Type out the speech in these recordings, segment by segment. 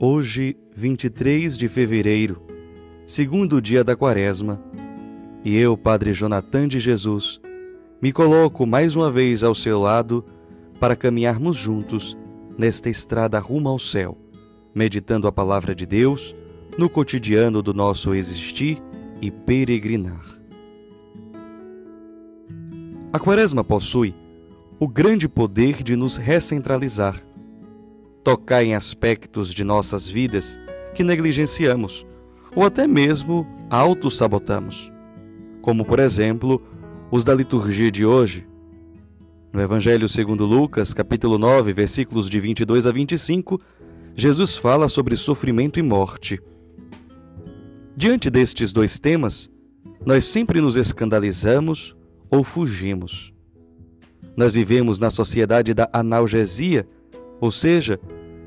Hoje, 23 de fevereiro, segundo dia da quaresma, e eu, Padre Jonathan de Jesus, me coloco mais uma vez ao seu lado para caminharmos juntos nesta estrada rumo ao céu, meditando a palavra de Deus no cotidiano do nosso existir e peregrinar. A quaresma possui o grande poder de nos recentralizar tocar em aspectos de nossas vidas que negligenciamos ou até mesmo auto-sabotamos, como por exemplo os da liturgia de hoje. No Evangelho segundo Lucas, capítulo 9, versículos de 22 a 25, Jesus fala sobre sofrimento e morte. Diante destes dois temas, nós sempre nos escandalizamos ou fugimos. Nós vivemos na sociedade da analgesia, ou seja,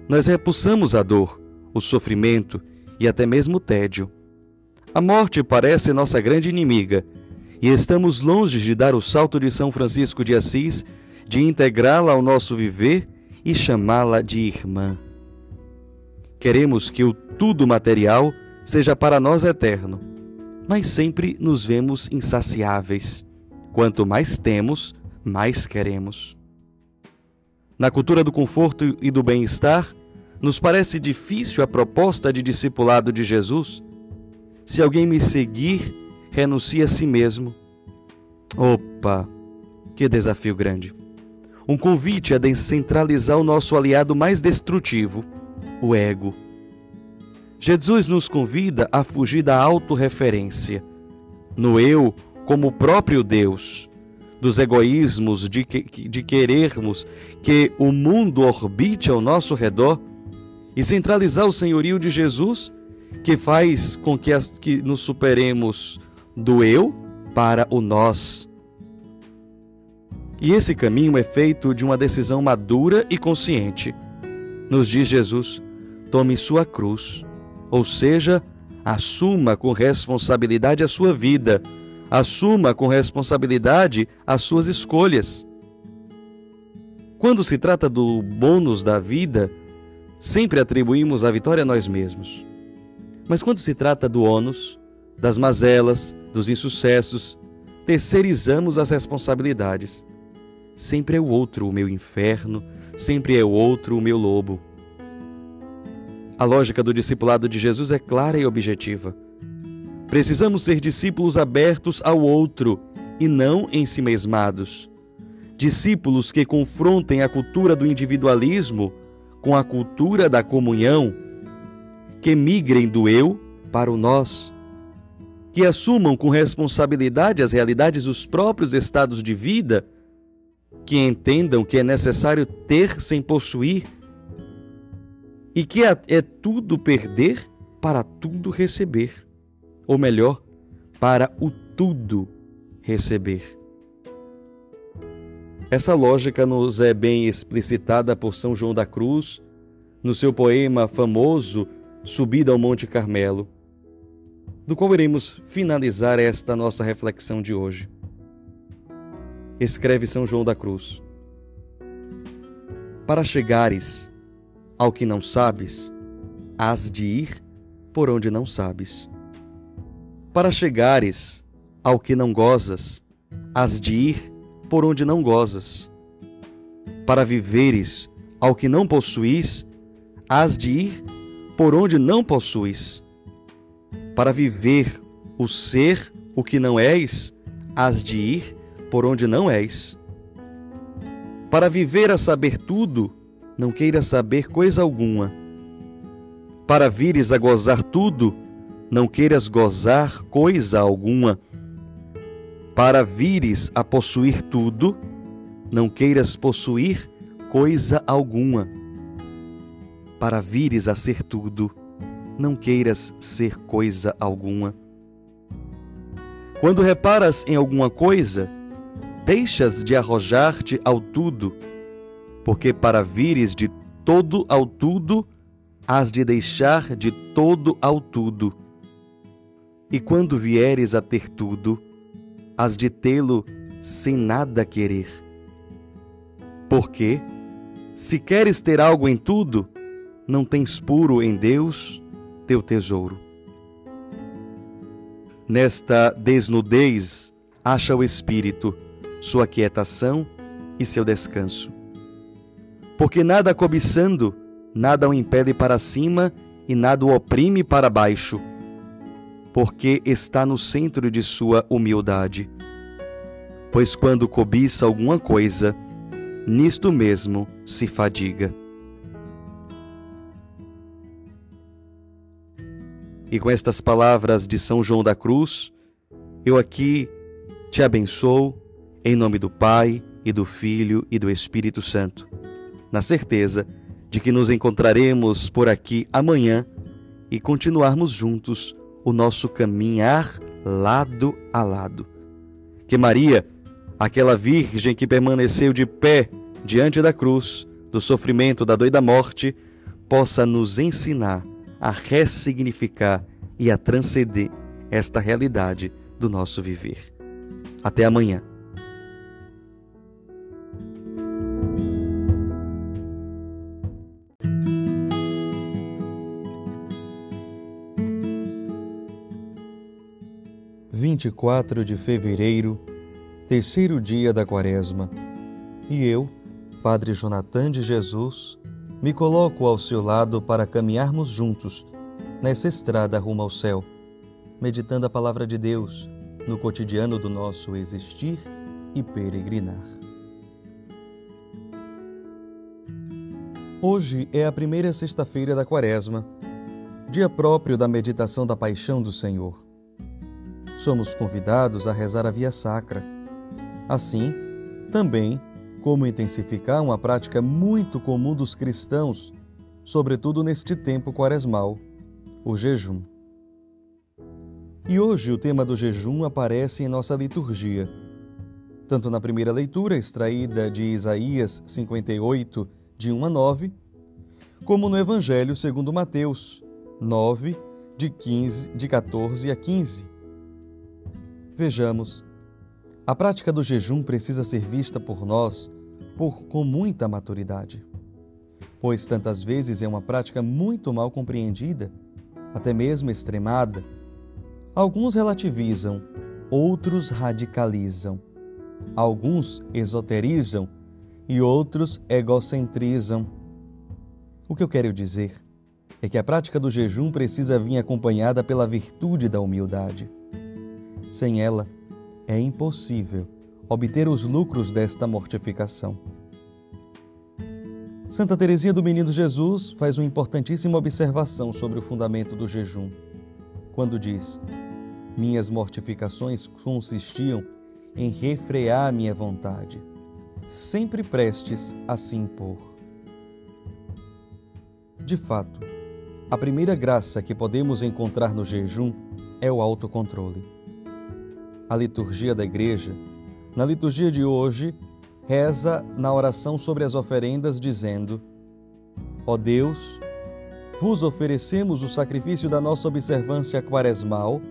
nós repulsamos a dor, o sofrimento e até mesmo o tédio. A morte parece nossa grande inimiga e estamos longe de dar o salto de São Francisco de Assis, de integrá-la ao nosso viver e chamá-la de irmã. Queremos que o tudo material seja para nós eterno, mas sempre nos vemos insaciáveis. Quanto mais temos, mais queremos. Na cultura do conforto e do bem-estar, nos parece difícil a proposta de discipulado de Jesus? Se alguém me seguir, renuncie a si mesmo. Opa, que desafio grande! Um convite a descentralizar o nosso aliado mais destrutivo, o ego. Jesus nos convida a fugir da autorreferência, no eu como o próprio Deus, dos egoísmos de, que, de querermos que o mundo orbite ao nosso redor e centralizar o senhorio de Jesus, que faz com que, as, que nos superemos do eu para o nós. E esse caminho é feito de uma decisão madura e consciente. Nos diz Jesus: tome sua cruz, ou seja, assuma com responsabilidade a sua vida, assuma com responsabilidade as suas escolhas. Quando se trata do bônus da vida, sempre atribuímos a vitória a nós mesmos. Mas quando se trata do ônus, das mazelas, dos insucessos, terceirizamos as responsabilidades. Sempre é o outro o meu inferno, sempre é o outro o meu lobo. A lógica do discipulado de Jesus é clara e objetiva. Precisamos ser discípulos abertos ao outro e não ensimesmados. Discípulos que confrontem a cultura do individualismo com a cultura da comunhão, que migrem do eu para o nós, que assumam com responsabilidade as realidades dos próprios estados de vida, que entendam que é necessário ter sem possuir e que é, é tudo perder para tudo receber, ou melhor, para o tudo receber. Essa lógica nos é bem explicitada por São João da Cruz no seu poema famoso Subida ao Monte Carmelo, do qual iremos finalizar esta nossa reflexão de hoje. Escreve São João da Cruz: Para chegares ao que não sabes, hás de ir por onde não sabes. Para chegares ao que não gozas, hás de ir por onde não gozas. Para viveres ao que não possuís, hás de ir por onde não possuis. Para viver o ser o que não és, hás de ir por onde não és. Para viver a saber tudo, não queiras saber coisa alguma. Para vires a gozar tudo, não queiras gozar coisa alguma para vires a possuir tudo, não queiras possuir coisa alguma. Para vires a ser tudo, não queiras ser coisa alguma. Quando reparas em alguma coisa, deixas de arrojar-te ao tudo, porque para vires de todo ao tudo, has de deixar de todo ao tudo. E quando vieres a ter tudo, has de tê-lo sem nada querer. Porque, se queres ter algo em tudo, não tens puro em Deus teu tesouro. Nesta desnudez acha o espírito sua quietação e seu descanso. Porque nada cobiçando, nada o impele para cima e nada o oprime para baixo, porque está no centro de sua humildade. Pois quando cobiça alguma coisa, nisto mesmo se fadiga. E com estas palavras de São João da Cruz, eu aqui te abençoo em nome do Pai e do Filho e do Espírito Santo, na certeza de que nos encontraremos por aqui amanhã e continuarmos juntos o nosso caminhar lado a lado. Que Maria, aquela Virgem que permaneceu de pé diante da cruz, do sofrimento da doida morte, possa nos ensinar a ressignificar e a transcender esta realidade do nosso viver. Até amanhã. Vinte e quatro de fevereiro, terceiro dia da quaresma, e eu, Padre Jonathan de Jesus, me coloco ao seu lado para caminharmos juntos nessa estrada rumo ao céu, meditando a palavra de Deus no cotidiano do nosso existir e peregrinar. Hoje é a primeira sexta-feira da Quaresma, dia próprio da meditação da Paixão do Senhor. Somos convidados a rezar a Via Sacra. Assim, também como intensificar uma prática muito comum dos cristãos, sobretudo neste tempo quaresmal, o jejum. E hoje o tema do jejum aparece em nossa liturgia, tanto na primeira leitura, extraída de Isaías 58, de 1 a 9, como no Evangelho segundo Mateus 9, de, 15, de 14 a 15. Vejamos, a prática do jejum precisa ser vista por nós por, com muita maturidade, pois tantas vezes é uma prática muito mal compreendida, até mesmo extremada. Alguns relativizam, outros radicalizam, alguns esoterizam e outros egocentrizam. O que eu quero dizer é que a prática do jejum precisa vir acompanhada pela virtude da humildade. Sem ela, é impossível obter os lucros desta mortificação. Santa Teresinha do Menino Jesus faz uma importantíssima observação sobre o fundamento do jejum, quando diz: Minhas mortificações consistiam em refrear minha vontade, sempre prestes a se impor. De fato, a primeira graça que podemos encontrar no jejum é o autocontrole. A liturgia da igreja, na liturgia de hoje, reza na oração sobre as oferendas, dizendo: Ó Deus, vos oferecemos o sacrifício da nossa observância quaresmal,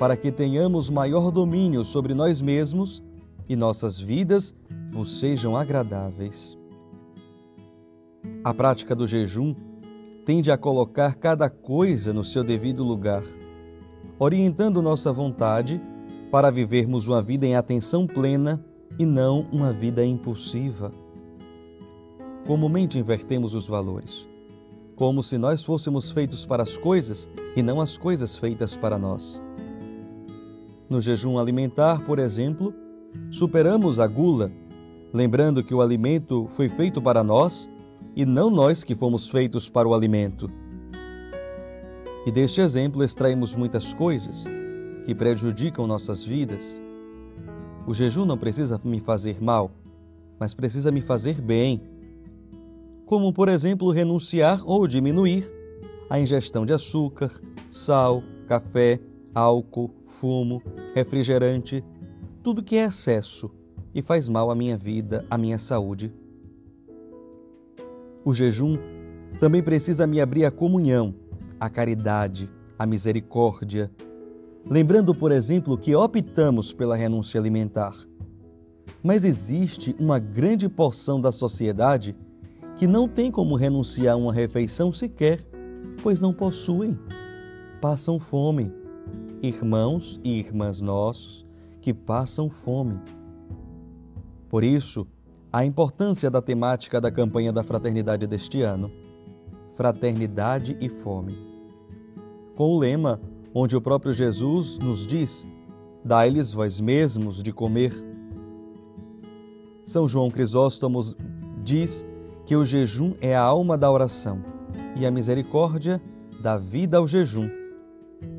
para que tenhamos maior domínio sobre nós mesmos e nossas vidas vos sejam agradáveis. A prática do jejum tende a colocar cada coisa no seu devido lugar, orientando nossa vontade para vivermos uma vida em atenção plena e não uma vida impulsiva. Comumente invertemos os valores, como se nós fôssemos feitos para as coisas e não as coisas feitas para nós. No jejum alimentar, por exemplo, superamos a gula, lembrando que o alimento foi feito para nós e não nós que fomos feitos para o alimento. E deste exemplo extraímos muitas coisas que prejudicam nossas vidas. O jejum não precisa me fazer mal, mas precisa me fazer bem. Como, por exemplo, renunciar ou diminuir a ingestão de açúcar, sal, café, álcool, fumo, refrigerante, tudo que é excesso e faz mal à minha vida, à minha saúde. O jejum também precisa me abrir à comunhão, à caridade, à misericórdia. Lembrando, por exemplo, que optamos pela renúncia alimentar. Mas existe uma grande porção da sociedade que não têm como renunciar a uma refeição sequer, pois não possuem. Passam fome. Irmãos e irmãs nossos que passam fome. Por isso, a importância da temática da campanha da fraternidade deste ano: Fraternidade e Fome. Com o lema onde o próprio Jesus nos diz: Dai-lhes vós mesmos de comer. São João Crisóstomo diz que o jejum é a alma da oração e a misericórdia dá vida ao jejum.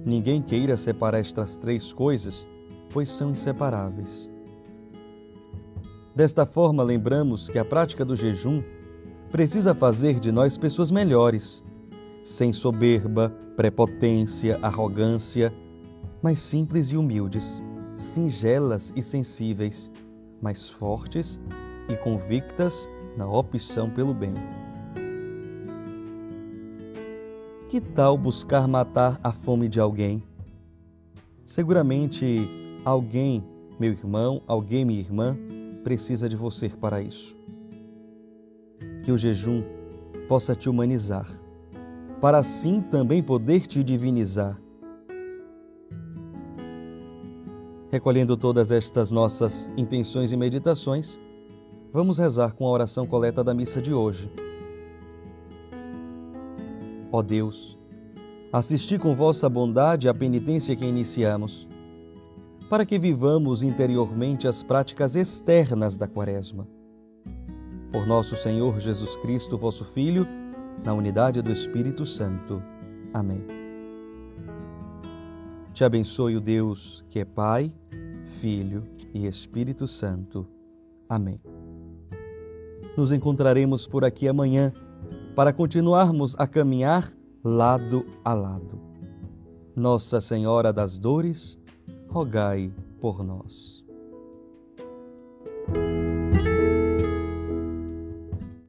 Ninguém queira separar estas três coisas, pois são inseparáveis. Desta forma, lembramos que a prática do jejum precisa fazer de nós pessoas melhores, sem soberba, prepotência, arrogância, mas simples e humildes, singelas e sensíveis, mas fortes e convictas na opção pelo bem. Que tal buscar matar a fome de alguém? Seguramente alguém, meu irmão, alguém, minha irmã, precisa de você para isso. Que o jejum possa te humanizar, para assim também poder te divinizar. Recolhendo todas estas nossas intenções e meditações, Vamos rezar com a oração coleta da missa de hoje. Ó Deus, assisti com vossa bondade a penitência que iniciamos, para que vivamos interiormente as práticas externas da Quaresma. Por nosso Senhor Jesus Cristo, vosso Filho, na unidade do Espírito Santo. Amém. Te abençoe o Deus que é Pai, Filho e Espírito Santo. Amém. Nos encontraremos por aqui amanhã para continuarmos a caminhar lado a lado. Nossa Senhora das Dores, rogai por nós.